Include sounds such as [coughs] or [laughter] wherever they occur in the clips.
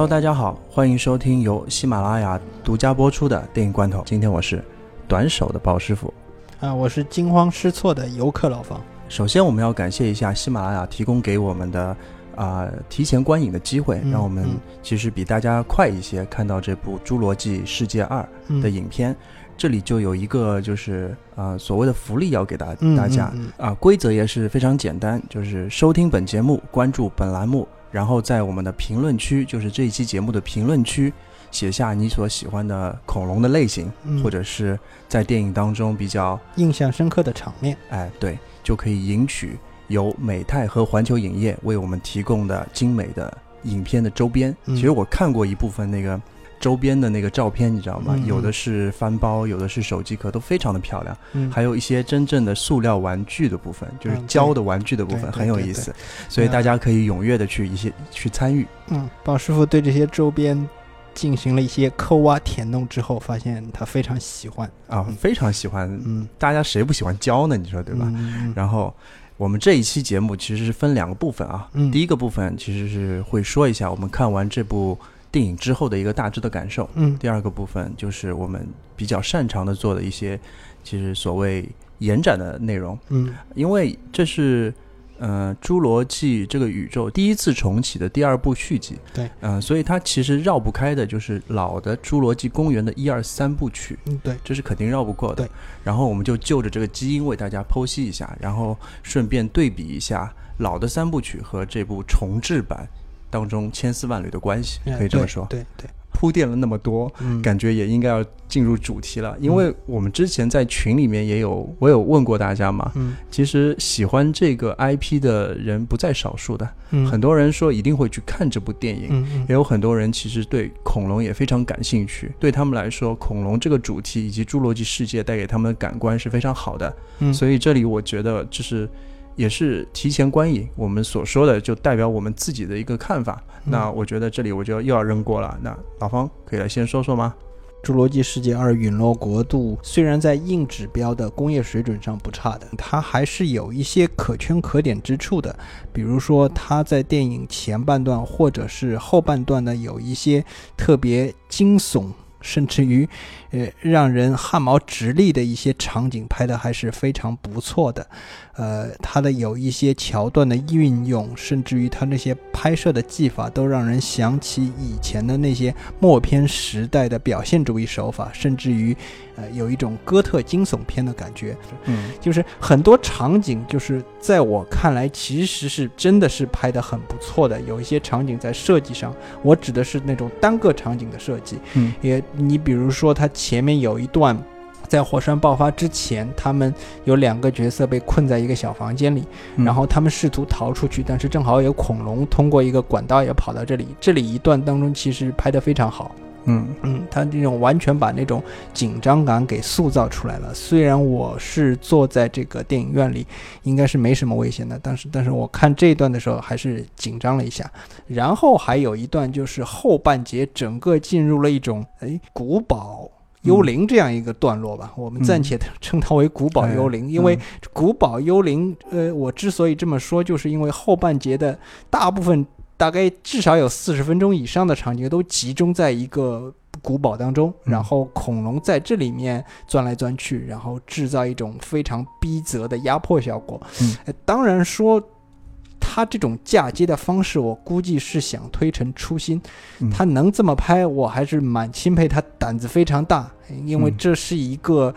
Hello，大家好，欢迎收听由喜马拉雅独家播出的电影罐头。今天我是短手的鲍师傅。啊，我是惊慌失措的游客老方。首先，我们要感谢一下喜马拉雅提供给我们的啊、提前观影的机会，嗯让我们嗯其实比大家快一些看到这部《侏罗纪世界二》嗯的影片。这里就有一个就是啊、所谓的福利要给大嗯大家嗯啊，规则也是非常简单，就是收听本节目，关注本栏目，然后在我们的评论区，就是这一期节目的评论区，写下你所喜欢的恐龙的类型，嗯或者是在电影当中比较印象深刻的场面。哎对，就可以赢取由美泰和环球影业为我们提供的精美的影片的周边。嗯其实我看过一部分那个。周边的那个照片，你知道吗？有的是翻包，有的是手机壳，都非常的漂亮。嗯，还有一些真正的塑料玩具的部分，就是嗯胶的玩具的部分，很有意思，所以大家可以踊跃的去一些去参与。嗯，宝师傅对这些周边进行了一些抠挖填弄之后，发现他非常喜欢。啊，嗯非常喜欢，嗯，大家谁不喜欢胶呢？你说对吧？嗯然后我们这一期节目其实是分两个部分啊，嗯第一个部分其实是会说一下我们看完这部电影之后的一个大致的感受，嗯。第二个部分就是我们比较擅长的做的一些，其实所谓延展的内容，嗯。因为这是呃《侏罗纪》这个宇宙第一次重启的第二部续集，对，嗯、所以它其实绕不开的就是老的《侏罗纪公园》的一二三部曲，嗯，对，这是肯定绕不过的。对，然后我们就就着这个基因为大家剖析一下，然后顺便对比一下老的三部曲和这部重制版当中千丝万缕的关系，哎可以这么说。对对，铺垫了那么多，嗯，感觉也应该要进入主题了，因为我们之前在群里面也有，我有问过大家嘛，嗯其实喜欢这个 IP 的人不在少数的，嗯很多人说一定会去看这部电影。也有很多人其实对恐龙也非常感兴趣，对他们来说，恐龙这个主题以及侏罗纪世界带给他们的感官是非常好的。嗯，所以这里我觉得就是也是提前观影，我们所说的就代表我们自己的一个看法。嗯那我觉得这里我就又要扔锅了。那老方可以来先说说吗？《侏罗纪世界二：陨落国度》虽然在硬指标的工业水准上不差的，它还是有一些可圈可点之处的。比如说，它在电影前半段或者是后半段呢，有一些特别惊悚，甚至于呃让人汗毛直立的一些场景拍的还是非常不错的。呃，它的有一些桥段的运用，甚至于它那些拍摄的技法，都让人想起以前的那些默片时代的表现主义手法，甚至于呃有一种哥特惊悚片的感觉。嗯就是很多场景，就是在我看来，其实是真的是拍的很不错的。有一些场景在设计上，我指的是那种单个场景的设计。嗯也，你比如说，它前面有一段，在火山爆发之前，他们有两个角色被困在一个小房间里，嗯然后他们试图逃出去，但是正好有恐龙通过一个管道也跑到这里。这里一段当中其实拍得非常好。嗯嗯，他这种完全把那种紧张感给塑造出来了。虽然我是坐在这个电影院里，应该是没什么危险的，但是但是我看这一段的时候还是紧张了一下。然后还有一段就是后半截整个进入了一种哎古堡。幽灵这样一个段落吧，我们暂且称它为古堡幽灵，因为嗯古堡幽灵，呃，我之所以这么说，就是因为后半节的大部分，大概至少有四十分钟以上的场景都集中在一个古堡当中，嗯然后恐龙在这里面钻来钻去，然后制造一种非常逼仄的压迫效果。嗯呃当然说。他这种嫁接的方式，我估计是想推陈出新。嗯他能这么拍，我还是蛮钦佩他，胆子非常大，因为嗯这是一个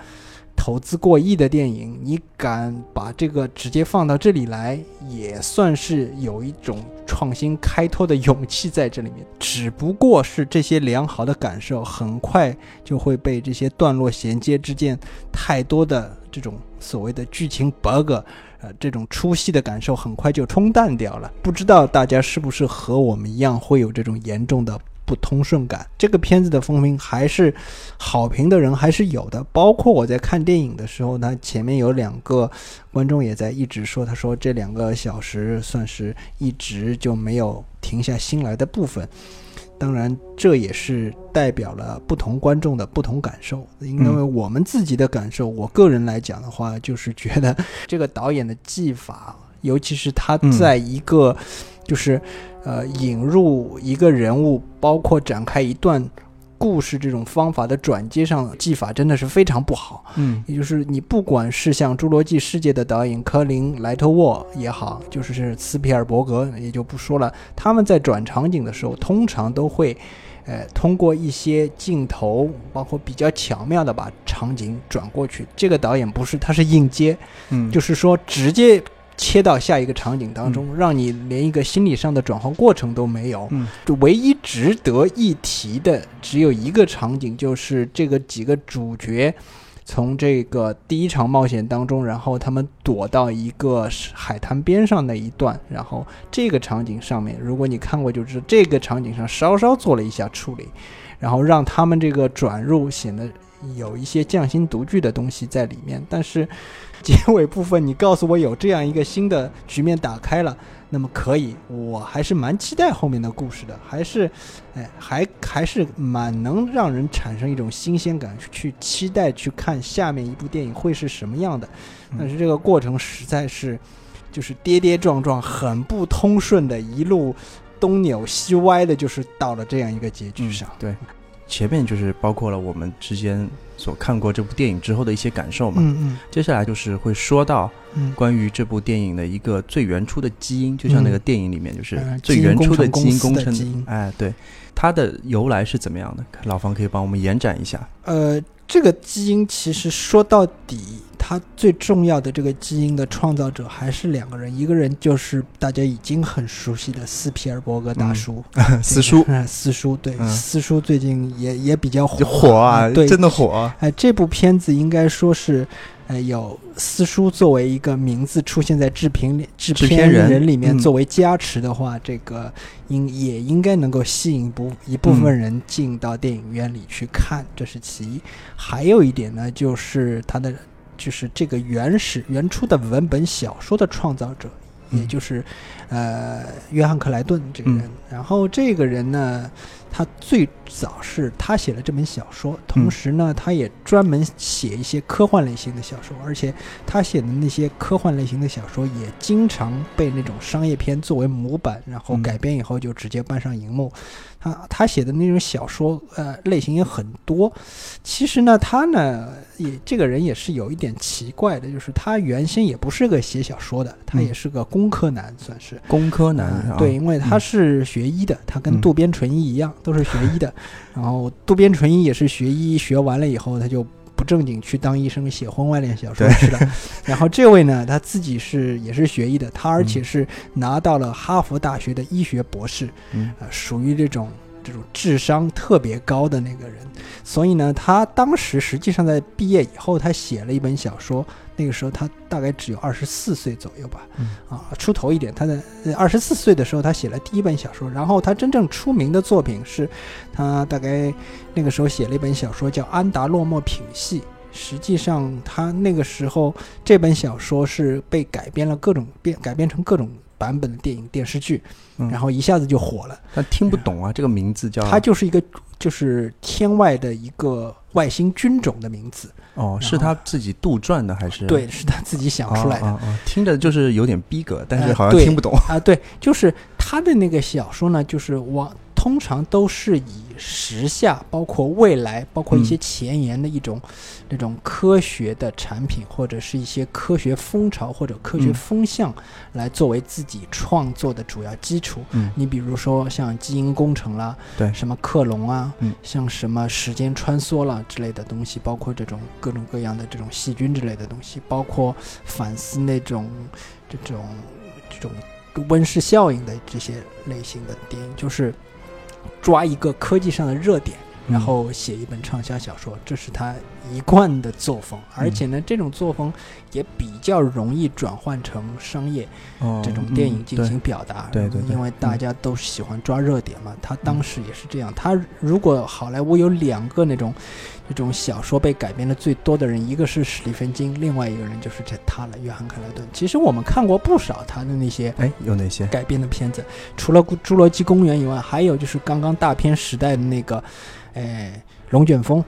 投资过亿的电影，你敢把这个直接放到这里来，也算是有一种创新开拓的勇气在这里面。[laughs] 只不过是这些良好的感受，很快就会被这些段落衔接之间太多的这种所谓的剧情 bug。呃，这种出戏的感受很快就冲淡掉了。不知道大家是不是和我们一样会有这种严重的不通顺感？这个片子的风评还是好评的人还是有的，包括我在看电影的时候呢，前面有两个观众也在一直说，他说这两个小时算是一直就没有停下心来的部分。当然，这也是代表了不同观众的不同感受。因为我们自己的感受，我个人来讲的话，就是觉得 [laughs] 这个导演的技法，尤其是他在一个、就就是呃引入一个人物，包括展开一段故事这种方法的转接上技法真的是非常不好。嗯也就是你不管是像《侏罗纪世界》的导演科林·莱特沃也好，就是斯皮尔伯格也就不说了，他们在转场景的时候，通常都会，呃，通过一些镜头，包括比较巧妙的把场景转过去。这个导演不是，他是硬接，嗯，就是说直接切到下一个场景当中，让你连一个心理上的转换过程都没有。嗯就唯一值得一提的只有一个场景，就是这个几个主角从这个第一场冒险当中，然后他们躲到一个海滩边上那一段，然后这个场景上面，如果你看过就知道，这个场景上稍稍做了一下处理，然后让他们这个转入显得有一些匠心独具的东西在里面，但是 [laughs] 结尾部分你告诉我有这样一个新的局面打开了。那么可以，我还是蛮期待后面的故事的，还是，哎，还还是蛮能让人产生一种新鲜感，去期待去看下面一部电影会是什么样的。嗯但是这个过程实在是，就是跌跌撞撞，很不通顺的，一路东扭西歪的，就是到了这样一个结局上。对，前面就是包括了我们之间所看过这部电影之后的一些感受嘛。嗯嗯接下来就是会说到嗯，关于这部电影的一个最原初的基因，就像那个电影里面就是嗯最原初的基因工程哎，对，它的由来是怎么样的？老方可以帮我们延展一下。呃，这个基因其实说到底，它最重要的这个基因的创造者还是两个人，一个人就是大家已经很熟悉的斯皮尔伯格大叔，[laughs] 四叔。嗯，四叔，对，嗯。四叔最近也也比较火火啊，对，真的火啊。哎，这部片子应该说是，呃，有四叔作为一个名字出现在制片里制制片片人人里面嗯。作为加持的话，这个应也应该能够吸引不一部分人进到电影院里去看，这是其一。还有一点呢，就是他的就是这个原始原初的文本小说的创造者，也嗯就是呃约翰克莱顿这个人。嗯然后这个人呢，他最早是他写了这本小说，同嗯时呢，他也专门写一些科幻类型的小说，而且他写的那些科幻类型的小说也经常被那种商业片作为模板，然后嗯改编以后就直接搬上荧幕。他他写的那种小说，呃，类型也很多。其实呢，他呢也这个人也是有一点奇怪的，就是他原先也不是个写小说的，他嗯也是个工科男，算是。工科男对，因为他嗯是学医的，他跟嗯渡边淳一一样，都是学医的。[laughs] 然后渡边淳一也是学医，学完了以后他就不正经去当医生，写婚外恋小说对。去了。[laughs] 然后这位呢，他自己是也是学医的，他而且嗯。是拿到了哈佛大学的医学博士，嗯。呃，属于这种这种智商特别高的那个人。所以呢，他当时实际上在毕业以后，他写了一本小说。那个时候他大概只有二十四岁左右吧，嗯啊，出头一点。他在二十四岁的时候，他写了第一本小说，然后他真正出名的作品是，他大概那个时候写了一本小说叫《安达洛莫品系》。实际上，他那个时候这本小说是被改编了各种变，改编成各种版本的电影、电视剧，嗯然后一下子就火了。但听不懂啊，这个名字叫它就是一个就是天外的一个外星军种的名字，哦，是他自己杜撰的还是？对，是他自己想出来的。啊啊啊听着就是有点逼格，但是好像听不懂。啊，对，就是他的那个小说呢，就是往通常都是以时下，包括未来，包括一些嗯。前沿的一种、那种科学的产品，或者是一些科学风潮或者科学嗯。风向，来作为自己创作的主要基础。嗯。你比如说像基因工程啦，对。什么克隆啊，嗯。像什么时间穿梭啦之类的东西，包括这种各种各样的这种细菌之类的东西，包括反思那种这种这种温室效应的这些类型的电影，就是抓一个科技上的热点，然嗯后写一本畅销小说，这是他一贯的作风。而且呢，这种作风也比较容易转换成商业哦这种电影嗯进行表达，对对对。因为大家都喜欢抓热点嘛。他当时也是这样，他如果好莱坞有两个那种这种小说被改编的最多的人，一个是史蒂芬金，另外一个人就是这他了，约翰克莱顿。其实我们看过不少他的那些哎，有哪些？改编的片子，除了《侏罗纪公园》以外，还有就是刚刚大片时代的那个，哎，龙卷风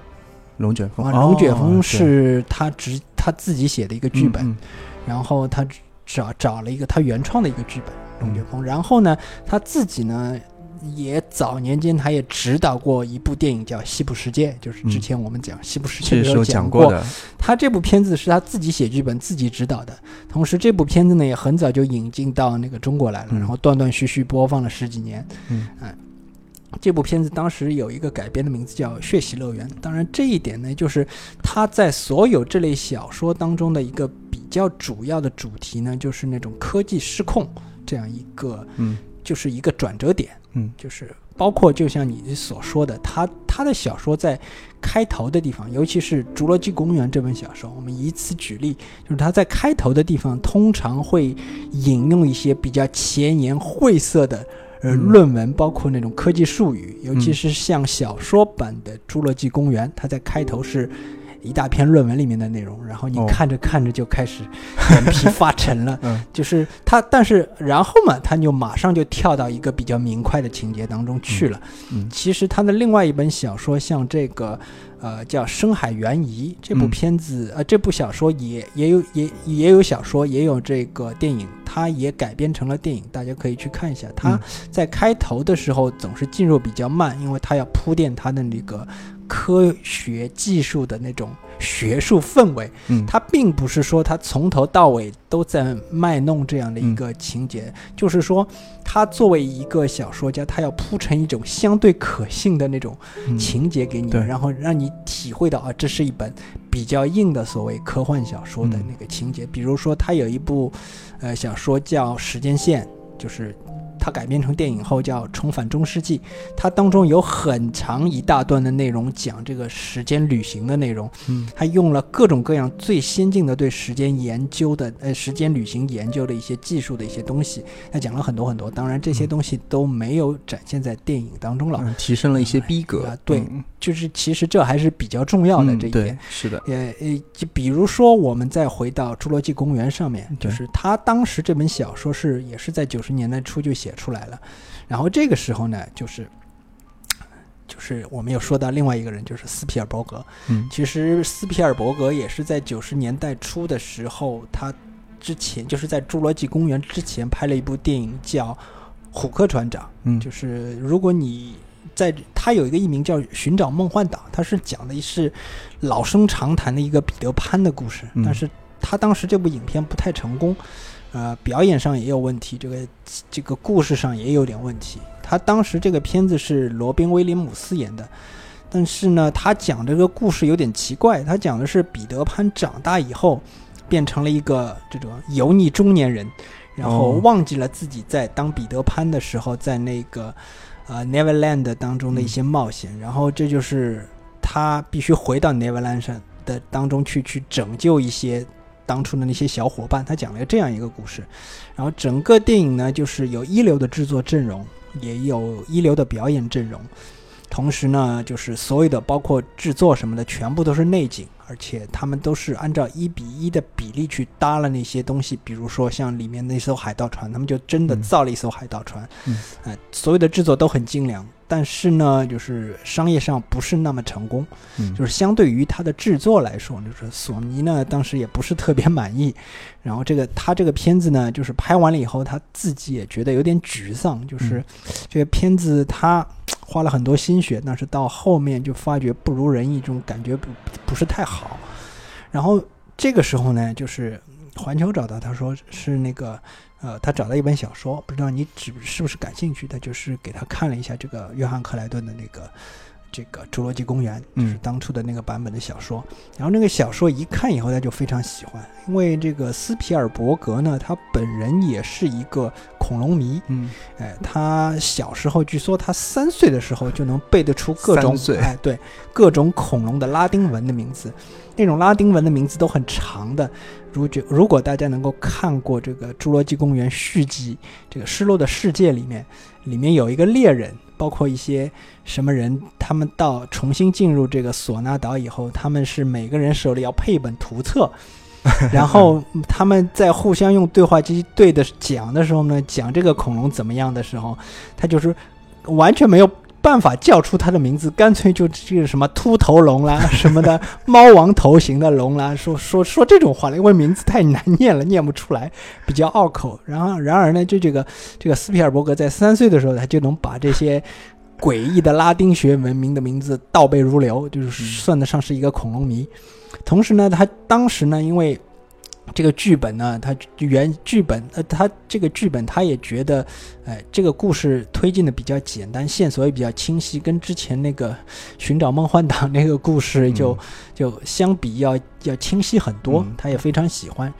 龙卷风啊，龙卷风哦是他直他自己写的一个剧本，嗯然后他找找了一个他原创的一个剧本，龙卷风。然后呢，他自己呢，也早年间他也指导过一部电影叫《西部世界》，就是之前我们讲《西部世界》的时候讲过。他这部片子是他自己写剧本、自己指导的，同时这部片子呢也很早就引进到那个中国来了，嗯。然后断断续续播放了十几年。嗯。哎这部片子当时有一个改编的名字叫《血洗乐园》，当然这一点呢，就是他在所有这类小说当中的一个比较主要的主题呢，就是那种科技失控这样一个，嗯。就是一个转折点。嗯就是包括就像你所说的，他他的小说在开头的地方，尤其是《侏罗纪公园》这本小说，我们以此举例，就是他在开头的地方通常会引用一些比较前沿晦涩的。呃，嗯论文包括那种科技术语，尤其嗯是像小说版的《侏罗纪公园》，它在开头是一大篇论文里面的内容，然后你哦。看着看着就开始 [laughs] 眼皮发沉了，嗯。就是他，但是然后嘛，他就马上就跳到一个比较明快的情节当中去了。嗯。其实他的另外一本小说，像这个，呃，叫《深海猿疑》这部嗯。片子，呃，这部小说也也有也也有小说，也有这个电影，它也改编成了电影，大家可以去看一下。它嗯。在开头的时候总是进入比较慢，因为它要铺垫它的那个科学技术的那种学术氛围。嗯它并不是说他从头到尾都在卖弄这样的一个情节，就是说他作为一个小说家，他要铺成一种相对可信的那种嗯情节给你，对然后让你体会到啊，这是一本比较硬的所谓科幻小说的嗯那个情节。比如说，他有一部呃小说叫《时间线》，就是。它改编成电影后叫《重返中世纪》，它当中有很长一大段的内容讲这个时间旅行的内容，嗯。他用了各种各样最先进的对时间研究的呃时间旅行研究的一些技术的一些东西，他讲了很多很多。当然这些嗯。东西都没有展现在电影当中了，嗯提升了一些逼格。啊，对。嗯就是其实这还是比较重要的这一点。是的，也呃，就比如说我们再回到《侏罗纪公园》上面，就是他当时这本小说是也是在九十年代初就写出来了，然后这个时候呢，就是就是我们又说到另外一个人，就是斯皮尔伯格。嗯其实斯皮尔伯格也是在九十年代初的时候，他之前就是在《侏罗纪公园》之前拍了一部电影叫《虎克船长》，嗯就是如果你在他有一个艺名叫《寻找梦幻岛》，他是讲的是老生常谈的一个彼得潘的故事，嗯但是他当时这部影片不太成功，呃，表演上也有问题，这个这个故事上也有点问题。他当时这个片子是罗宾威廉姆斯演的。但是呢，他讲这个故事有点奇怪，他讲的是彼得潘长大以后变成了一个这种油腻中年人，然后哦忘记了自己在当彼得潘的时候在那个呃 Neverland 当中的一些冒险，然后这就是他必须回到 Neverland 上的当中去去拯救一些当初的那些小伙伴。他讲了这样一个故事，然后整个电影呢就是有一流的制作阵容，也有一流的表演阵容。同时呢，就是所有的包括制作什么的，全部都是内景，而且他们都是按照一比一的比例去搭了那些东西。比如说像里面那艘海盗船，他们就真的嗯造了一艘海盗船，嗯呃，所有的制作都很精良，但是呢，就是商业上不是那么成功。嗯就是相对于它的制作来说，就是索尼呢当时也不是特别满意，然后这个他这个片子呢，就是拍完了以后，他自己也觉得有点沮丧，就是嗯这个片子他花了很多心血，但是到后面就发觉不如人意，这种感觉不不是太好。然后这个时候呢，就是环球找到他说是那个。呃，他找到一本小说，不知道你只是不是感兴趣？他就是给他看了一下这个约翰克莱顿的那个这个《侏罗纪公园》，就是嗯当初的那个版本的小说。然后那个小说一看以后，他就非常喜欢，因为这个斯皮尔伯格呢，他本人也是一个恐龙迷。嗯哎，他小时候据说他三岁的时候就能背得出各种哎对各种恐龙的拉丁文的名字，那种拉丁文的名字都很长的。如果如果大家能够看过这个《侏罗纪公园》续集《这个失落的世界》里面，里面有一个猎人，包括一些什么人，他们到重新进入这个索纳岛以后，他们是每个人手里要配一本图册。[laughs] 然后他们在互相用对话机对的讲的时候呢，讲这个恐龙怎么样的时候，他就是完全没有办法叫出它的名字，干脆就这个什么秃头龙啦什么的，猫王头型的龙啦，说说说这种话了，因为名字太难念了，念不出来，比较拗口。然后然而呢，就这个这个斯皮尔伯格在三岁的时候，他就能把这些诡异的拉丁学文明的名字倒背如流，就是算得上是一个恐龙迷。同时呢，他当时呢，因为这个剧本呢，他原剧本，呃，他这个剧本他也觉得，哎，这个故事推进的比较简单，线索也比较清晰，跟之前那个寻找梦幻岛那个故事就就相比要要清晰很多。嗯他也非常喜欢，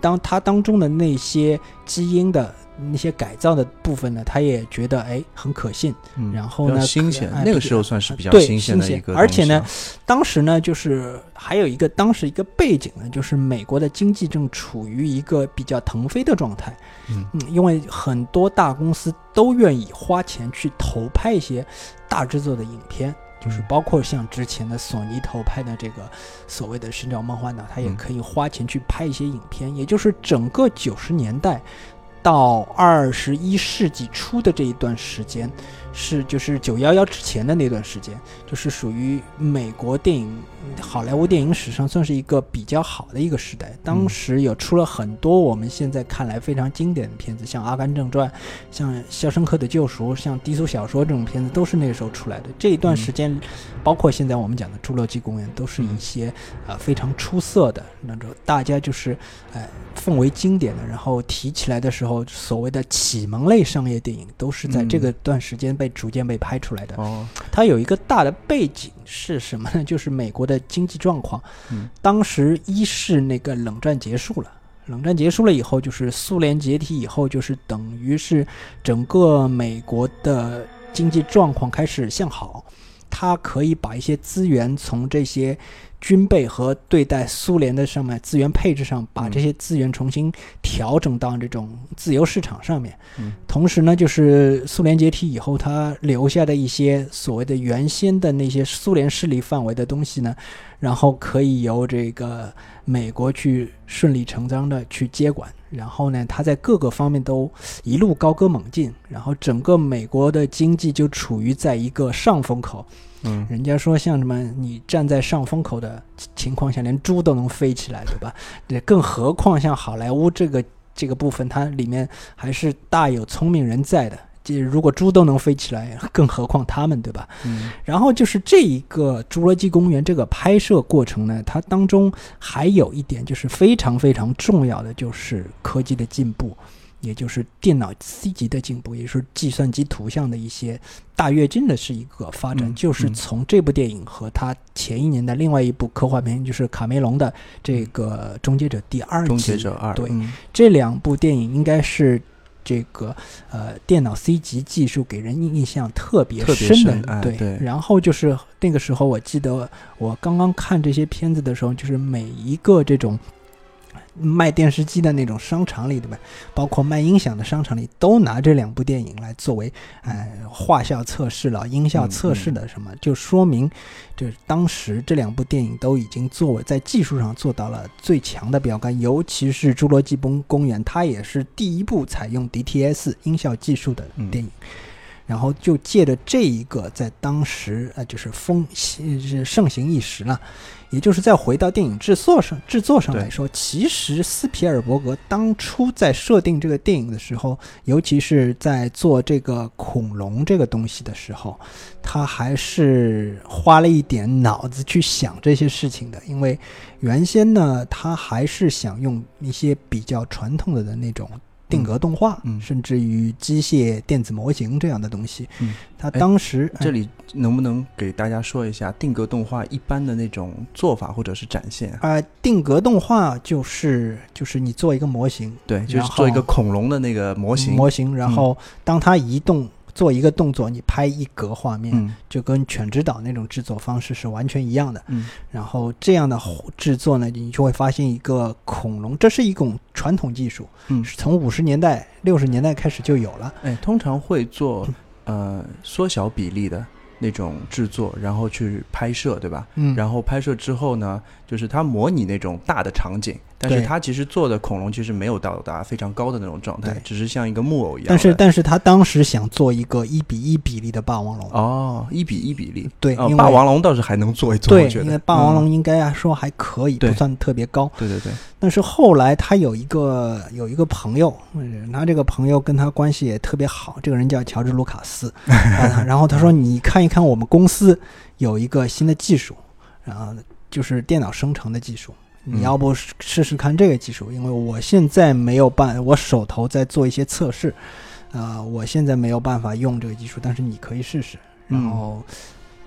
当他当中的那些基因的那些改造的部分呢，他也觉得哎很可信。嗯然后呢新鲜哎，那个时候算是比较对新鲜的一个，而且呢，，当时呢，就是还有一个当时一个背景呢，就是美国的经济正处于一个比较腾飞的状态。嗯嗯，因为很多大公司都愿意花钱去投拍一些大制作的影片，就是嗯包括像之前的索尼投拍的这个所谓的《寻找梦幻岛》，它也嗯可以花钱去拍一些影片。也就是整个九十年代到二十一世纪初的这一段时间，是就是九幺幺之前的那段时间，就是属于美国电影好莱坞电影史上算是一个比较好的一个时代。当时有出了很多我们现在看来非常经典的片子，像《阿甘正传》、像《肖申克的救赎》、像低俗小说这种片子，都是那个时候出来的。这一段时间，包括现在我们讲的《侏罗纪公园》，都是一些呃非常出色的那种，大家就是呃奉为经典的，然后提起来的时候，所谓的启蒙类商业电影，都是在这个段时间被逐渐被拍出来的。哦，它有一个大的背景是什么呢？[laughs] 就是美国的经济状况。嗯当时一是那个冷战结束了，冷战结束了以后，就是苏联解体以后，就是等于是整个美国的经济状况开始向好，它可以把一些资源从这些军备和对待苏联的上面资源配置上，把嗯这些资源重新调整到这种自由市场上面。嗯同时呢，就是苏联解体以后，它留下的一些所谓的原先的那些苏联势力范围的东西呢，然后可以由这个美国去顺理成章的去接管。然后呢，它在各个方面都一路高歌猛进，然后整个美国的经济就处于在一个上风口。嗯人家说像什么，你站在上风口的情况下，连猪都能飞起来，对吧？对，更何况像好莱坞这个这个部分，它里面还是大有聪明人在的。这如果猪都能飞起来，更何况他们，对吧？嗯。然后就是这一个《侏罗纪公园》这个拍摄过程呢，它当中还有一点就是非常非常重要的，就是科技的进步，也就是电脑 C 级的进步，也就是计算机图像的一些大跃进的是一个发展，嗯就是嗯。从这部电影和它前一年的另外一部科幻片，就是卡梅隆的这个《终结者》第二季，终结者二，对嗯。这两部电影应该是这个呃电脑 C 级技术给人印象特别深的，深哎对。对然后就是那个时候，我记得我刚刚看这些片子的时候，就是每一个这种。卖电视机的那种商场里，对吧？包括卖音响的商场里，都拿这两部电影来作为，呃，画效测试了、音效测试的什么，就说明，就是当时这两部电影都已经作为在技术上做到了最强的标杆，尤其是《侏罗纪公公园》，它也是第一部采用 DTS 音效技术的电影。然后就借着这一个，在当时呃就是风是盛行一时了，也就是再回到电影制作上制作上来说，其实斯皮尔伯格当初在设定这个电影的时候，尤其是在做这个恐龙这个东西的时候，他还是花了一点脑子去想这些事情的，因为原先呢，他还是想用一些比较传统的的那种。定格动画，嗯。甚至于机械电子模型这样的东西，嗯，他当时这里能不能给大家说一下定格动画一般的那种做法或者是展现啊？呃，定格动画就是就是你做一个模型，对，就是做一个恐龙的那个模型，模型，然后当它移动做一个动作，你拍一格画面，嗯就跟犬之岛那种制作方式是完全一样的。嗯然后这样的制作呢，你就会发现一个恐龙，这是一种传统技术，嗯，是从五十年代、六十年代开始就有了。哎，通常会做呃缩小比例的那种制作，然后去拍摄，对吧？嗯，然后拍摄之后呢，就是它模拟那种大的场景，但是他其实做的恐龙其实没有到达非常高的那种状态，只是像一个木偶一样。但是但是他当时想做一个一比一比例的霸王龙，哦，一比一比例，对，霸王龙倒是还能做一做，对我觉，得因为霸王嗯龙应该啊说还可以，对不算特别高。对对对，但是后来他有一个有一个朋友，嗯他这个朋友跟他关系也特别好，这个人叫乔治·卢卡斯。[laughs] 啊然后他说：“你看一看我们公司有一个新的技术，然后就是电脑生成的技术。你嗯要不试试试看这个技术？因为我现在没有办，我手头在做一些测试，啊，我现在没有办法用这个技术，但是你可以试试。然嗯后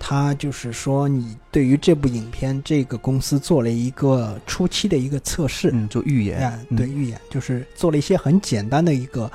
他就是说，你对于这部影片，这个公司做了一个初期的一个测试，嗯，做预言对，预演就是做了一些很简单的一个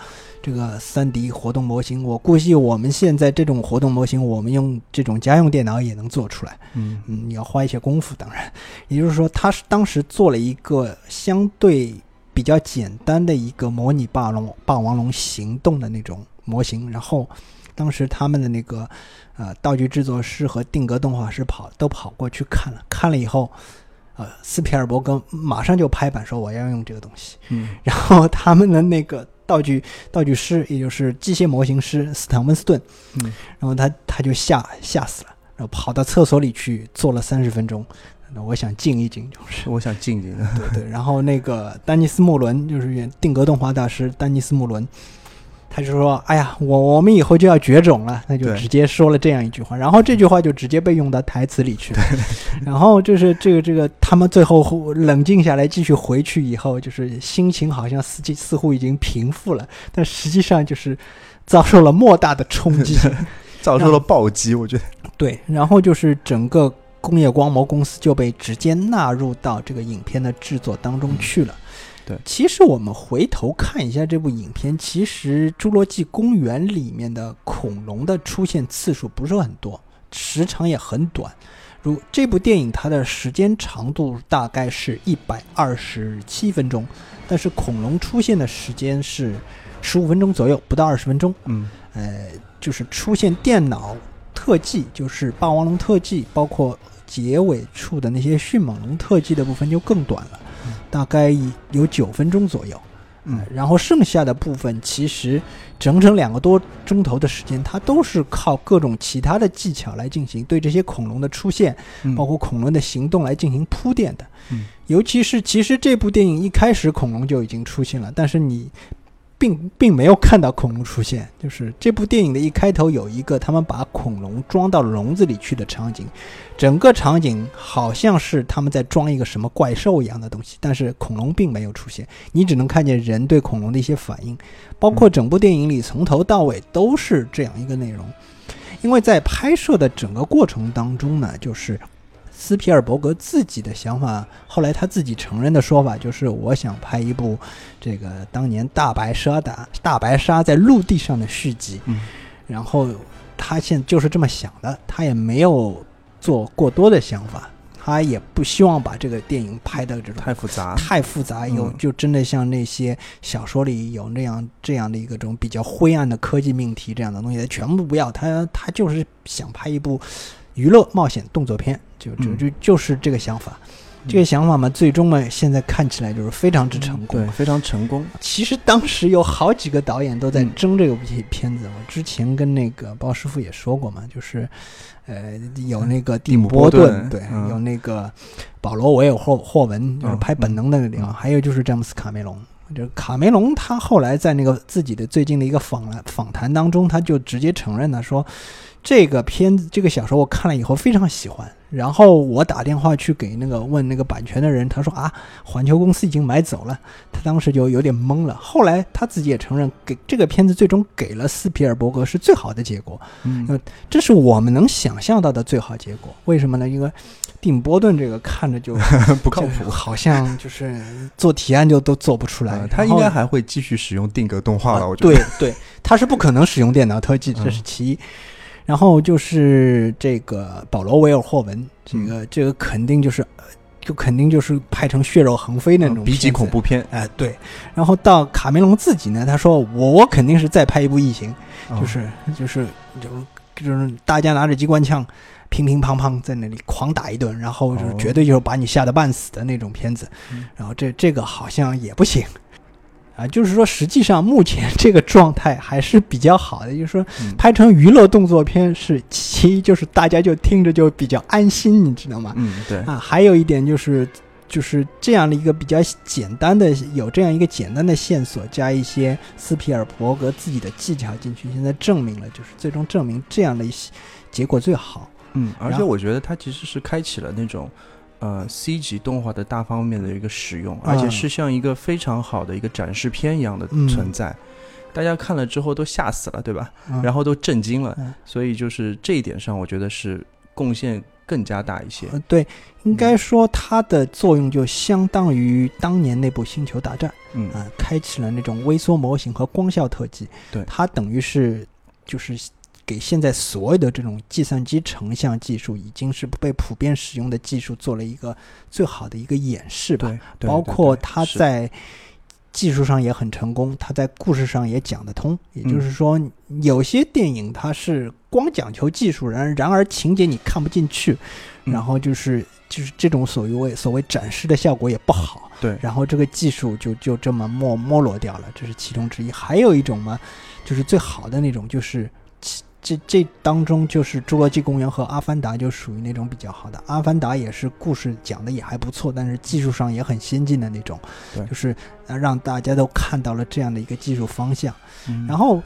这个三 D 活动模型。我估计我们现在这种活动模型，我们用这种家用电脑也能做出来。嗯嗯，你要花一些功夫，当然，也就是说，他是当时做了一个相对比较简单的一个模拟霸龙霸王龙行动的那种模型，然后当时他们的那个呃道具制作师和定格动画师跑都跑过去看了，看了以后，呃，斯皮尔伯格马上就拍板说我要用这个东西，嗯然后他们的那个道具道具师，也就是机械模型师斯坦温斯顿，嗯，然后他他就吓吓死了，然后跑到厕所里去坐了三十分钟。那我想静一静，就是 [laughs] 我想静静，对对。然后那个丹尼斯·穆伦，就是原定格动画大师丹尼斯·穆伦，他就说：“哎呀，我我们以后就要绝种了。”那就直接说了这样一句话，然后这句话就直接被用到台词里去了。[laughs] 然后就是这个这个，他们最后冷静下来，继续回去以后，就是心情好像似似乎已经平复了，但实际上就是遭受了莫大的冲击。[laughs] 遭受了暴击，我觉得，[laughs] 对，然后就是整个工业光魔公司就被直接纳入到这个影片的制作当中去了。对其实我们回头看一下这部影片，其实《侏罗纪公园》里面的恐龙的出现次数不是很多，时长也很短。如这部电影，它的时间长度大概是一百二十七分钟，但是恐龙出现的时间是十五分钟左右，不到二十分钟。嗯呃，就是出现电脑特技，就是霸王龙特技，包括结尾处的那些迅猛龙特技的部分就更短了，嗯大概有九分钟左右。嗯呃然后剩下的部分其实整整两个多钟头的时间，它都是靠各种其他的技巧来进行对这些恐龙的出现，嗯，包括恐龙的行动来进行铺垫的。嗯尤其是其实这部电影一开始恐龙就已经出现了，但是你并并没有看到恐龙出现。就是这部电影的一开头有一个他们把恐龙装到笼子里去的场景，整个场景好像是他们在装一个什么怪兽一样的东西，但是恐龙并没有出现，你只能看见人对恐龙的一些反应，包括整部电影里从头到尾都是这样一个内容。因为在拍摄的整个过程当中呢，就是斯皮尔伯格自己的想法，后来他自己承认的说法就是，我想拍一部这个当年大白鲨的大白鲨在陆地上的续集。嗯然后他现在就是这么想的，他也没有做过多的想法，他也不希望把这个电影拍的这种太复杂，太复杂，有嗯就真的像那些小说里有那样这样的一个种比较灰暗的科技命题这样的东西，他全部不要，他他就是想拍一部娱乐冒险动作片，就就嗯就就是这个想法。嗯这个想法嘛，最终嘛，现在看起来就是非常之成功。对，非常成功。其实当时有好几个导演都在嗯争这个片片子，我之前跟那个包师傅也说过嘛，就是，呃，有那个蒂姆波波顿，顿对，嗯有那个保罗维尔霍霍文，就是嗯拍《本能》的那个地方，嗯还有就是詹姆斯卡梅隆。就是卡梅隆，他后来在那个自己的最近的一个访谈访谈当中，他就直接承认了说，这个片子这个小说我看了以后非常喜欢，然后我打电话去给那个问那个版权的人，他说啊，环球公司已经买走了，他当时就有点懵了。后来他自己也承认，给这个片子最终给了斯皮尔伯格是最好的结果，嗯这是我们能想象到的最好结果。为什么呢？因为蒂姆波顿这个看着 [laughs] 就不靠谱。好像就是做提案就都做不出来。呃他应该还会继续使用定格动画了，啊我觉得。对对，他是不可能使用电脑特技，这是嗯其一。然后就是这个保罗·维尔霍文，这个、嗯这个肯定就是，呃就肯定就是拍成血肉横飞那种 B 级恐怖片，哎，对。然后到卡梅隆自己呢，他说我我肯定是再拍一部异形，哦就是就是就就是大家拿着机关枪，乒乒乓乓在那里狂打一顿，然后就是哦绝对就是把你吓得半死的那种片子。嗯然后这这个好像也不行。啊，就是说，实际上目前这个状态还是比较好的，就是说，嗯拍成娱乐动作片是其一，就是大家就听着就比较安心，你知道吗？嗯，对，啊，还有一点就是，就是这样的一个比较简单的，有这样一个简单的线索，加一些斯皮尔伯格自己的技巧进去，现在证明了，就是最终证明这样的一些结果最好。嗯，而且我觉得它其实是开启了那种。呃，C 级动画的大方面的一个使用，而且嗯是像一个非常好的一个展示片一样的嗯存在，大家看了之后都吓死了，对吧？嗯、然后都震惊了，嗯所以就是这一点上，我觉得是贡献更加大一些。呃，对，应该说它的作用就相当于当年那部《星球大战》嗯啊、开启了那种微缩模型和光效特技。对它等于是就是给现在所有的这种计算机成像技术，已经是被普遍使用的技术做了一个最好的一个演示吧。对，包括它在技术上也很成功，它在故事上也讲得通。也就是说，有些电影它是光讲求技术，然然而情节你看不进去，嗯然后就是就是这种所谓所谓展示的效果也不好，对，然后这个技术就就这么没没落掉了，这是其中之一。还有一种嘛，就是最好的那种，就是其这这当中就是《侏罗纪公园》和《阿凡达》就属于那种比较好的，《阿凡达》也是故事讲的也还不错，但是技术上也很先进的那种，对就是呃让大家都看到了这样的一个技术方向。嗯然后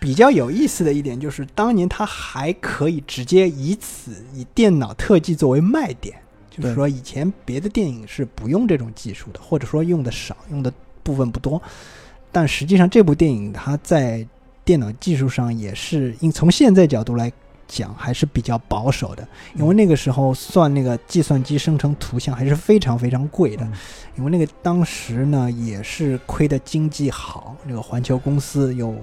比较有意思的一点就是，当年它还可以直接以此以电脑特技作为卖点，就是说以前别的电影是不用这种技术的，或者说用的少，用的部分不多。但实际上这部电影它在电脑技术上也是，因从现在角度来讲还是比较保守的，因为那个时候算那个计算机生成图像还是非常非常贵的。嗯因为那个当时呢也是亏的经济好，那个环球公司又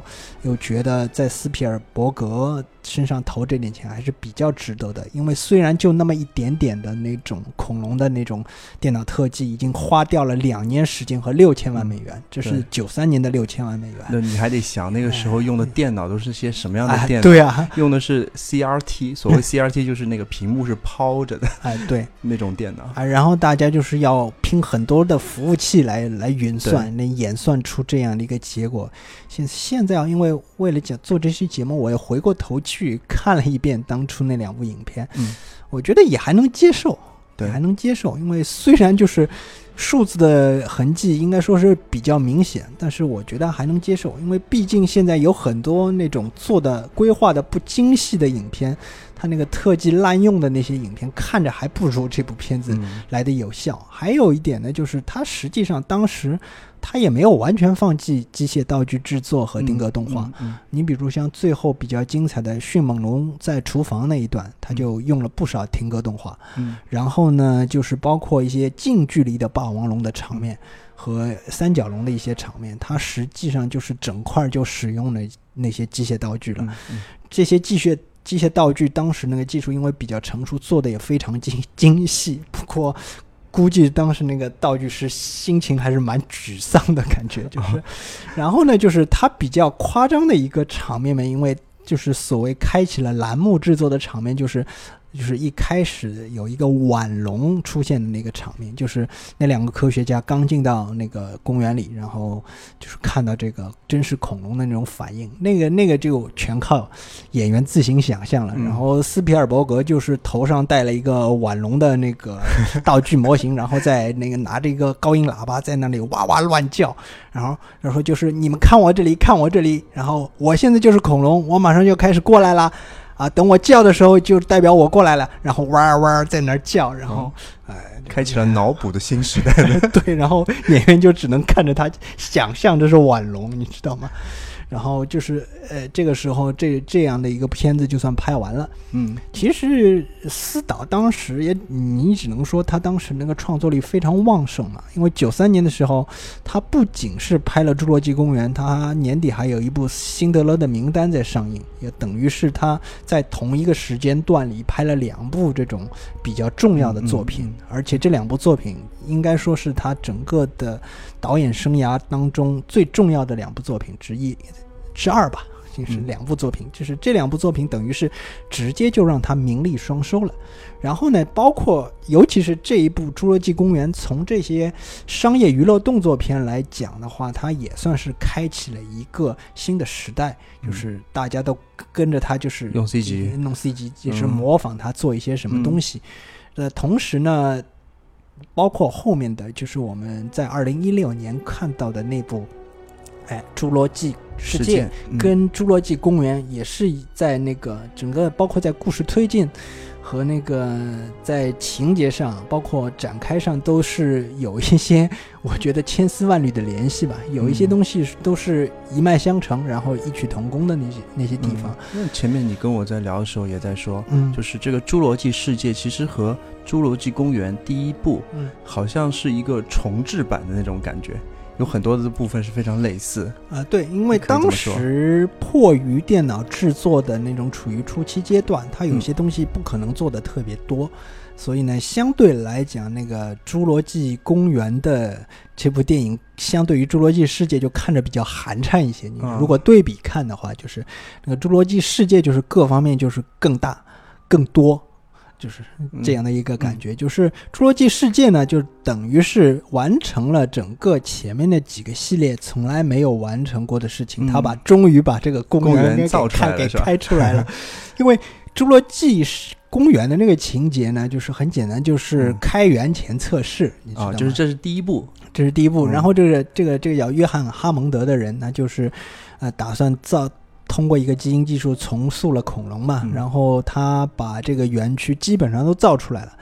又觉得在斯皮尔伯格身上投这点钱还是比较值得的，因为虽然就那么一点点的那种恐龙的那种电脑特技，已经花掉了两年时间和六千万美元，这是对九三年的六千万美元。那你还得想那个时候用的电脑都是些什么样的哎电脑？对啊，用的是 CRT，所谓 CRT [laughs] 就是那个屏幕是抛着的哎对 [laughs] 那种电脑。啊，然后大家就是要拼很多的服务器来来运算，来演算出这样的一个结果。现现在啊，因为为了讲做这期节目，我也回过头去看了一遍当初那两部影片，嗯，我觉得也还能接受，对还能接受。因为虽然就是数字的痕迹应该说是比较明显，但是我觉得还能接受，因为毕竟现在有很多那种做的规划的不精细的影片，它那个特技滥用的那些影片，看着还不如这部片子嗯来的有效。还有一点呢，就是他实际上当时他也没有完全放弃机械道具制作和定格动画。嗯你比如像最后比较精彩的迅猛龙在厨房那一段，他就用了不少停格动画。嗯然后呢，就是包括一些近距离的霸王龙的场面和三角龙的一些场面，它实际上就是整块就使用了那些机械道具了。嗯嗯这些机械机械道具当时那个技术因为比较成熟，做的也非常精 [laughs] 精细。不过，估计当时那个道具师心情还是蛮沮丧的感觉，[laughs] 就是。然后呢，就是他比较夸张的一个场面嘛，因为就是所谓开启了栏目制作的场面，就是。就是一开始有一个腕龙出现的那个场面，就是那两个科学家刚进到那个公园里，然后就是看到这个真实恐龙的那种反应，那个那个就全靠演员自行想象了。嗯然后斯皮尔伯格就是头上戴了一个腕龙的那个 [laughs] 道具模型，然后在那个拿着一个高音喇叭在那里哇哇乱叫，然后然后就是你们看我这里，看我这里，然后我现在就是恐龙，我马上就开始过来啦。啊，等我叫的时候，就代表我过来了，然后哇哇在那儿叫，然后，哎、开启了脑补的新时代的。[laughs] 对，然后演员就只能看着他想象这是婉龙，你知道吗？然后就是呃，这个时候这这样的一个片子就算拍完了。嗯。其实司导当时也，你只能说他当时那个创作力非常旺盛嘛，因为九三年的时候，他不仅是拍了《侏罗纪公园》，他年底还有一部《辛德勒的名单》在上映，也等于是他在同一个时间段里拍了两部这种比较重要的作品，嗯。而且这两部作品应该说是他整个的导演生涯当中最重要的两部作品之一之二吧。就是嗯两部作品，就是这两部作品等于是直接就让他名利双收了。然后呢，包括尤其是这一部《侏罗纪公园》，从这些商业娱乐动作片来讲的话，它也算是开启了一个新的时代，就是大家都跟着他，就是用 CG 弄 CG，就是嗯模仿他做一些什么东西。呃，同时呢，包括后面的就是我们在二零一六年看到的那部，哎，《侏罗纪世界》界嗯。跟《侏罗纪公园》也是在那个整个包括在故事推进和那个在情节上，包括展开上，都是有一些我觉得千丝万缕的联系吧。有一些嗯。东西都是一脉相承，然后异曲同工的那些那些地方。嗯。那前面你跟我在聊的时候也在说，嗯，就是这个《侏罗纪世界》其实和《侏罗纪公园》第一部嗯。好像是一个重制版的那种感觉，有很多的部分是非常类似。啊，对，因为当时迫于电脑制作的那种处于初期阶段，它有嗯些东西不可能做的特别多，所以呢，相对来讲，那个《侏罗纪公园》的这部电影，相对于《侏罗纪世界》就看着比较寒碜一些。你啊如果对比看的话，就是那个《侏罗纪世界》就是各方面就是更大、更多。就是这样的一个感觉，就是《侏罗纪世界》呢，就等于是完成了整个前面的几个系列从来没有完成过的事情，嗯。他把终于把这个公公园给造出来开给开出来了，[laughs] 因为《侏罗纪公园》的那个情节呢，就是很简单，就是嗯。开园前测试，你知道？就是这是第一步，这是第一步，嗯。然后这个这个这个叫约翰哈蒙德的人，呢就是呃打算造通过一个基因技术重塑了恐龙嘛，嗯然后他把这个园区基本上都造出来了。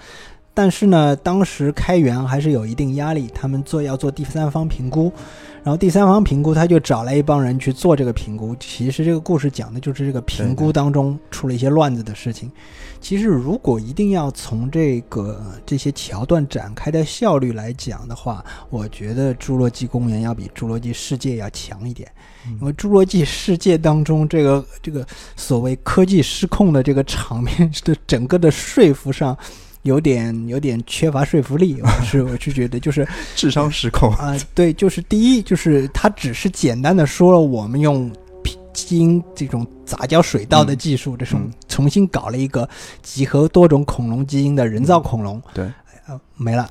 但是呢，当时开源还是有一定压力，他们做要做第三方评估，然后第三方评估他就找来一帮人去做这个评估。其实这个故事讲的就是这个评估当中出了一些乱子的事情。其实如果一定要从这个这些桥段展开的效率来讲的话，我觉得《侏罗纪公园》要比《侏罗纪世界》要强一点，嗯因为《侏罗纪世界》当中这个这个所谓科技失控的这个场面 [laughs] 的整个的说服上。有点有点缺乏说服力，我 [laughs] 是我是觉得就是智商失控。啊、对，就是第一就是他只是简单的说了我们用基因这种杂交水稻的嗯技术，这种嗯重新搞了一个集合多种恐龙基因的人造恐龙，对，呃，没了。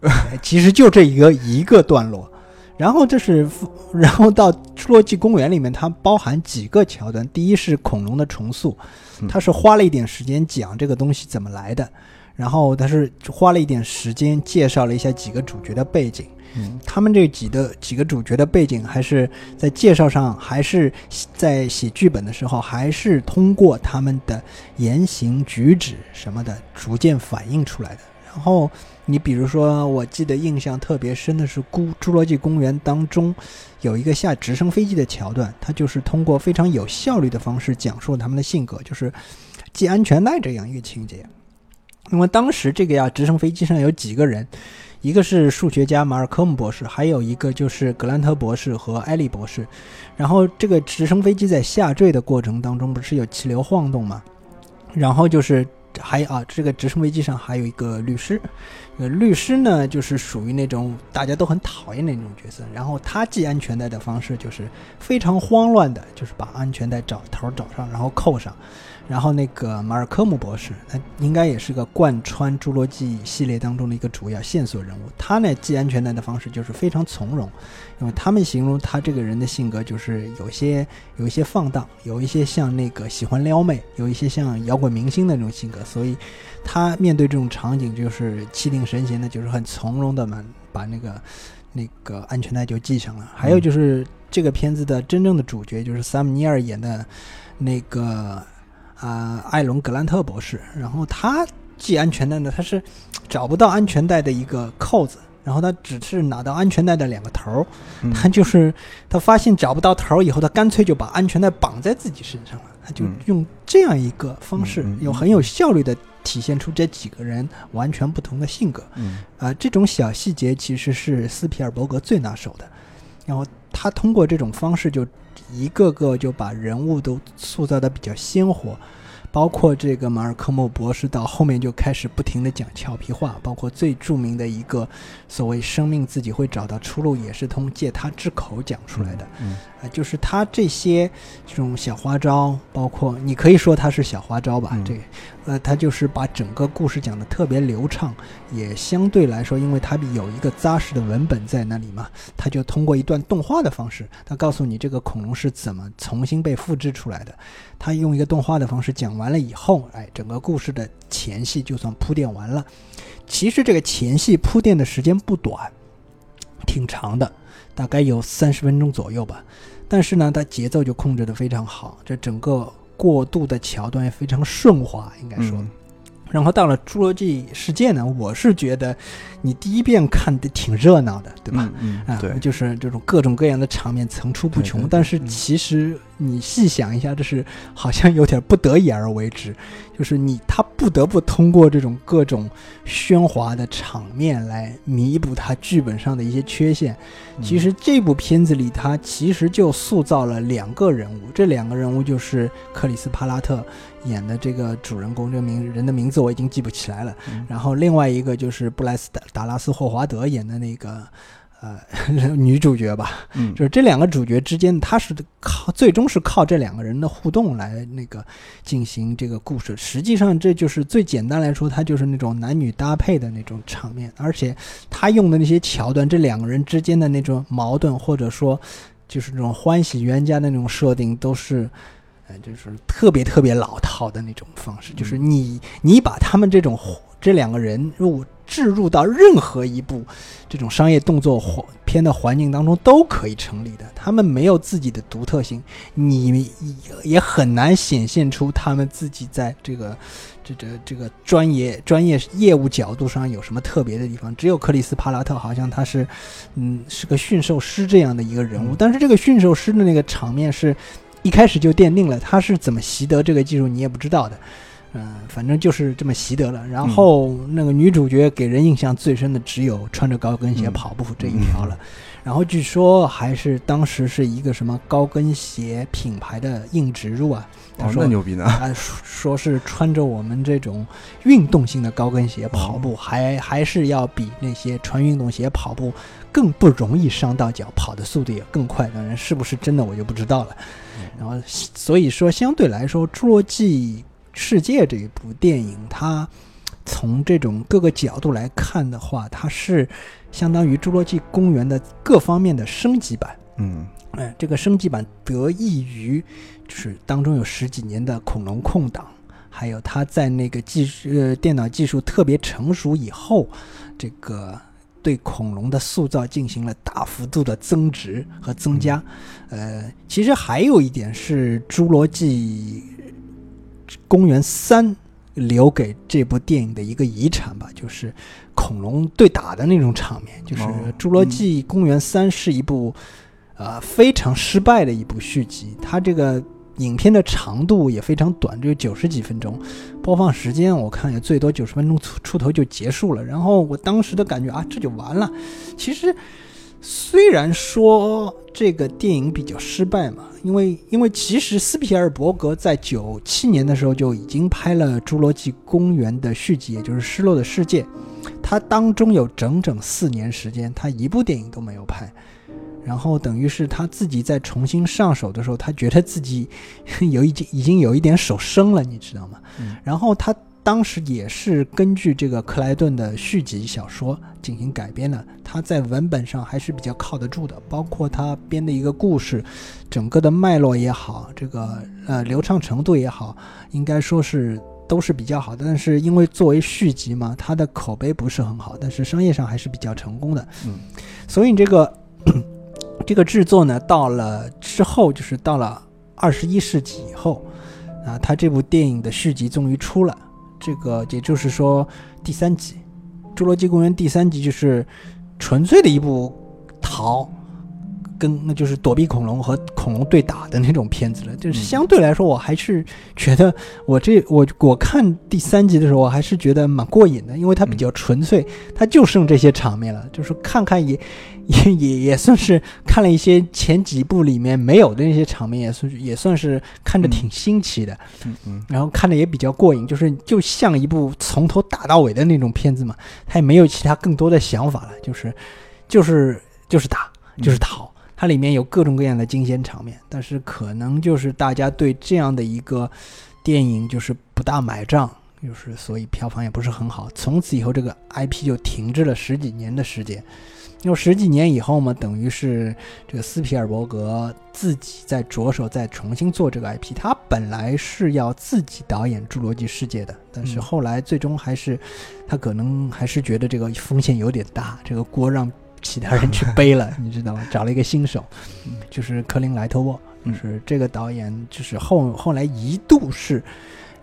哎 [laughs] 其实就这一个一个段落，然后这是，[laughs] 然后到《侏罗纪公园》里面，它包含几个桥段。第一是恐龙的重塑，嗯它是花了一点时间讲这个东西怎么来的，然后他是花了一点时间介绍了一下几个主角的背景。嗯他们这几个几个主角的背景，还是在介绍上，还是在写剧本的时候，还是通过他们的言行举止什么的逐渐反映出来的。然后你比如说，我记得印象特别深的是《孤侏罗纪公园》当中有一个下直升飞机的桥段，它就是通过非常有效率的方式讲述了他们的性格，就是系安全带这样一个情节。因为当时这个呀，直升飞机上有几个人，一个是数学家马尔科姆博士，还有一个就是格兰特博士和艾利博士。然后这个直升飞机在下坠的过程当中，不是有气流晃动吗？然后就是还啊，这个直升飞机上还有一个律师，呃，律师呢就是属于那种大家都很讨厌的那种角色。然后他系安全带的方式就是非常慌乱的，就是把安全带找头找上，然后扣上。然后那个马尔科姆博士，他应该也是个贯穿侏罗纪系列当中的一个主要线索人物。他呢系安全带的方式就是非常从容，因为他们形容他这个人的性格就是有些 [laughs] 有一些放荡，有一些像那个喜欢撩妹，有一些像摇滚明星的那种性格，所以他面对这种场景就是气定神闲的，就是很从容的嘛，把那个那个安全带就系上了。还有就是这个片子的真正的主角就是萨姆尼尔演的那个。啊、艾隆·格兰特博士，然后他系安全带呢，他是找不到安全带的一个扣子，然后他只是拿到安全带的两个头儿，嗯他就是他发现找不到头儿以后，他干脆就把安全带绑在自己身上了，他就嗯用这样一个方式，有很有效率的体现出这几个人完全不同的性格。嗯啊、这种小细节其实是斯皮尔伯格最拿手的。然后他通过这种方式，就一个个就把人物都塑造的比较鲜活，包包括这个马尔科莫博士到后面就开始不停的讲俏皮话，包括最著名的一个所谓生命自己会找到出路，也是通借他之口讲出来的。嗯啊，就是他这些这种小花招，包括你可以说他是小花招吧，嗯。这个，呃，他就是把整个故事讲的特别流畅，也相对来说，因为他有一个扎实的文本在那里嘛，他就通过一段动画的方式，他告诉你这个恐龙是怎么重新被复制出来的，他用一个动画的方式讲完了以后，哎，整个故事的前戏就算铺垫完了。其实这个前戏铺垫的时间不短，挺长的，大概有三十分钟左右吧。但是呢，它节奏就控制得非常好，这整个过渡的桥段也非常顺滑，应该说。嗯然后到了《侏罗纪世界》呢，我是觉得你第一遍看的挺热闹的，对吧？啊，嗯对，就是这种各种各样的场面层出不穷，对对对但是嗯其实你细想一下，这是好像有点不得已而为之，就是你他不得不通过这种各种喧哗的场面来弥补他剧本上的一些缺陷。嗯其实这部片子里，他其实就塑造了两个人物，这两个人物就是克里斯帕拉特演的这个主人公，这个名人的名字我已经记不起来了。嗯然后另外一个就是布莱斯达达拉斯霍华德演的那个呃 [laughs] 女主角吧，嗯 [laughs] 就是这两个主角之间，他是靠最终是靠这两个人的互动来那个进行这个故事。实际上，这就是最简单来说，它就是那种男女搭配的那种场面，而且他用的那些桥段，这两个人之间的那种矛盾，或者说就是那种欢喜冤家的那种设定，都是。呃，就是特别特别老套的那种方式，就是你你把他们这种这两个人物置入到任何一部这种商业动作环片的环境当中都可以成立的。他们没有自己的独特性，你也很难显现出他们自己在这个这这这个专业专业业务角度上有什么特别的地方。只有克里斯帕拉特好像他是嗯是个驯兽师这样的一个人物，嗯但是这个驯兽师的那个场面是。一开始就奠定了他是怎么习得这个技术，你也不知道的，嗯、反正就是这么习得了。然后那个女主角给人印象最深的只有穿着高跟鞋嗯跑步这一条了。然后据说还是当时是一个什么高跟鞋品牌的硬植入啊，他哦，说那牛逼呢！他说说是穿着我们这种运动性的高跟鞋跑步，还还是要比那些穿运动鞋跑步更不容易伤到脚，跑的速度也更快。当然，是不是真的我就不知道了。然后，所以说相对来说，《侏罗纪世界》这一部电影，它从这种各个角度来看的话，它是相当于《侏罗纪公园》的各方面的升级版。嗯哎，这个升级版得益于就是当中有十几年的恐龙空档，还有它在那个技术呃电脑技术特别成熟以后，这个对恐龙的塑造进行了大幅度的增值和增加。呃，其实还有一点是《侏罗纪公园三》留给这部电影的一个遗产吧，就是恐龙对打的那种场面。就是哦《侏罗纪公园三》是一部。呃，非常失败的一部续集，它这个影片的长度也非常短，只有九十几分钟，播放时间我看也最多九十分钟出出头就结束了。然后我当时的感觉啊，这就完了。其实虽然说这个电影比较失败嘛，因为因为其实斯皮尔伯格在九七年的时候就已经拍了《侏罗纪公园》的续集，也就是《失落的世界》，他当中有整整四年时间，他一部电影都没有拍。然后等于是他自己在重新上手的时候，他觉得自己有已经已经有一点手生了，你知道吗？嗯然后他当时也是根据这个克莱顿的续集小说进行改编的，他在文本上还是比较靠得住的，包括他编的一个故事，整个的脉络也好，这个呃流畅程度也好，应该说是。都是比较好的，但是因为作为续集嘛，它的口碑不是很好，但是商业上还是比较成功的。嗯，所以这个 [coughs] 这个制作呢，到了之后，就是到了二十一世纪以后，啊，他这部电影的续集终于出了。这个也就是说，第三集《侏罗纪公园》第三集就是纯粹的一部逃。跟那就是躲避恐龙和恐龙对打的那种片子了，就是相对来说，我还是觉得我这我我看第三集的时候，我还是觉得蛮过瘾的，因为它比较纯粹，它就剩这些场面了，就是看看也也也也算是看了一些前几部里面没有的那些场面，也算是也算是看着挺新奇的，嗯嗯然后看着也比较过瘾，就是就像一部从头打到尾的那种片子嘛，它也没有其他更多的想法了，就是就是就是打就是逃，它里面有各种各样的惊险场面，但是可能就是大家对这样的一个电影就是不大买账。就是，所以票房也不是很好。从此以后，这个 IP 就停滞了十几年的时间。因为十几年以后嘛，等于是这个斯皮尔伯格自己在着手再重新做这个 IP。他本来是要自己导演《侏罗纪世界》的，但是嗯后来最终还是他可能还是觉得这个风险有点大，这个锅让其他人去背了，你知道吗？找了一个新手，就是科林莱特沃，就嗯是这个导演，就是后后来一度是。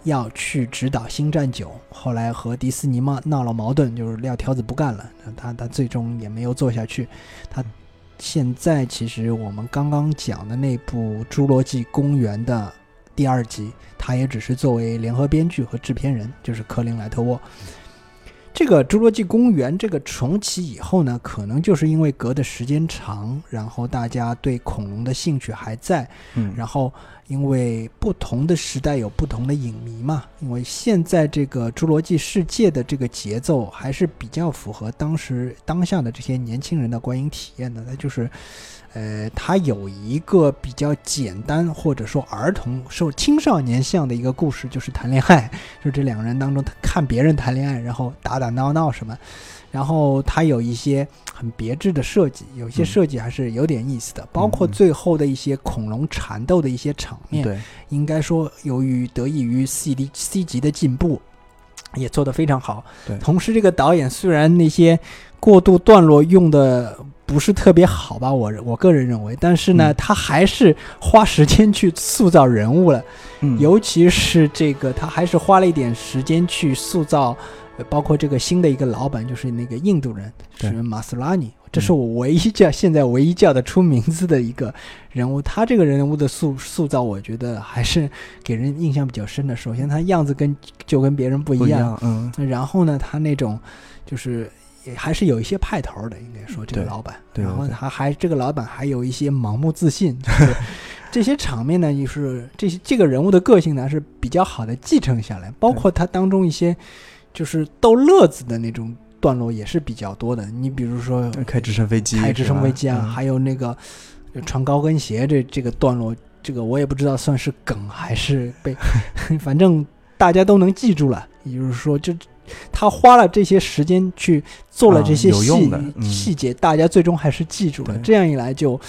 要去指导《星战九》，后来和迪士尼嘛闹了矛盾，就是撂挑子不干了。他他最终也没有做下去。他现在其实我们刚刚讲的那部《侏罗纪公园》的第二集，他也只是作为联合编剧和制片人，就是科林莱特沃。这个《侏罗纪公园》这个重启以后呢，可能就是因为隔的时间长，然后大家对恐龙的兴趣还在，嗯，然后因为不同的时代有不同的影迷嘛，因为现在这个侏罗纪世界的这个节奏还是比较符合当时当下的这些年轻人的观影体验的，那就是。呃，它有一个比较简单或者说儿童受青少年向的一个故事，就是谈恋爱，[laughs] 就这两个人当中，看别人谈恋爱，然后打打闹闹什么，然后它有一些很别致的设计，有些嗯。设计还是有点意思的，包括嗯。最后的一些恐龙缠斗的一些场面，对，应该说由于得益于 C D C 级的进步，也做得非常好。对。同时这个导演虽然那些过渡段落用的不是特别好吧，我我个人认为，但是呢，嗯。他还是花时间去塑造人物了。嗯，尤其是这个，他还是花了一点时间去塑造，呃包括这个新的一个老板，就是那个印度人，对是马斯拉尼，这是我唯一叫现在唯一叫得出名字的一个人物。他这个人物的塑塑造，我觉得还是给人印象比较深的。首先，他样子跟就跟别人不不一样，样，嗯，然后呢，他那种就是。也还是有一些派头的，应该说这个老板，然后他还这个老板还有一些盲目自信，就 [laughs] 是这些场面呢，就是这些这个人物的个性呢是比较好的继承下来，包括他当中一些就是逗乐子的那种段落也是比较多的。你比如说开直升飞机，开直升飞机啊，还有那个呃穿高跟鞋这这个段落，这个我也不知道算是梗还是被，[laughs] 反正大家都能记住了。也就是说，就他花了这些时间去做了这些细、细节，大家最终还是记住了。这样一来就，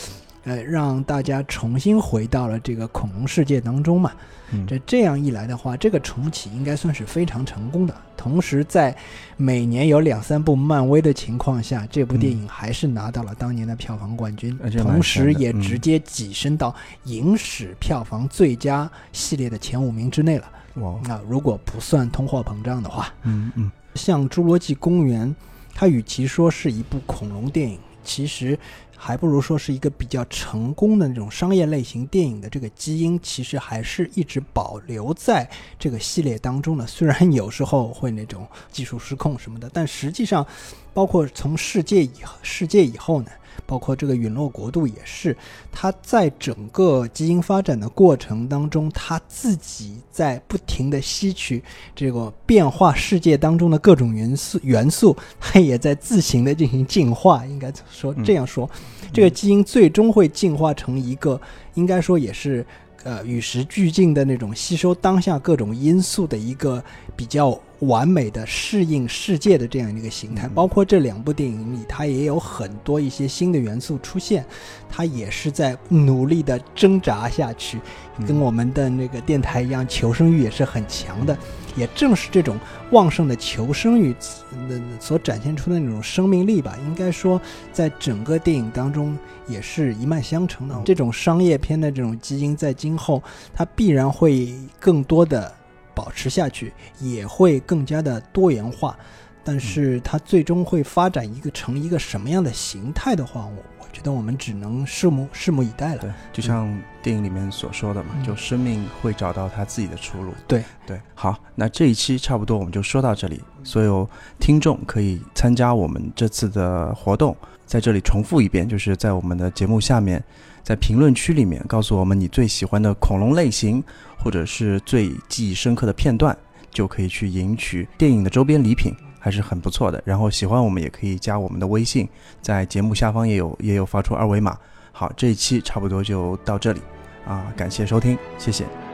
呃，让大家重新回到了这个恐龙世界当中嘛。嗯这这样一来的话，这个重启应该算是非常成功的。同时，在每年有两三部漫威的情况下，这部电影还是拿到了当年的票房冠军，同时也直接跻身到影史票房最佳系列的前五名之内了。哇，那如果不算通货膨胀的话，嗯嗯像《侏罗纪公园》，它与其说是一部恐龙电影，其实还不如说是一个比较成功的那种商业类型电影的这个基因，其实还是一直保留在这个系列当中的。虽然有时候会那种技术失控什么的，但实际上，包括从世界以世界以后呢。包括这个陨落国度也是，它在整个基因发展的过程当中，它自己在不停的吸取这个变化世界当中的各种元素元素，[laughs] 它也在自行的进行进化。应该说嗯这样说，这个基因最终会进化成一个，应该说也是呃与时俱进的那种吸收当下各种因素的一个比较完美的适应世界的这样一个形态。嗯包括这两部电影里，它也有很多一些新的元素出现，它也是在努力的挣扎下去。嗯跟我们的那个电台一样，求生欲也是很强的。也正是这种旺盛的求生欲，呃所展现出的那种生命力吧，应该说，在整个电影当中也是一脉相承的。这种商业片的这种基因，在今后它必然会更多的保持下去，也会更加的多元化。但是它最终会发展一个成一个什么样的形态的话，我我觉得我们只能拭目拭目以待了。对，就像电影里面所说的嘛，嗯就生命会找到它自己的出路。对对，好，那这一期差不多我们就说到这里。所有听众可以参加我们这次的活动，在这里重复一遍，就是在我们的节目下面，在评论区里面告诉我们你最喜欢的恐龙类型，或者是最记忆深刻的片段，就可以去赢取电影的周边礼品，还是很不错的。然后喜欢我们也可以加我们的微信，在节目下方也有也有发出二维码。好，这一期差不多就到这里，啊，感谢收听，谢谢。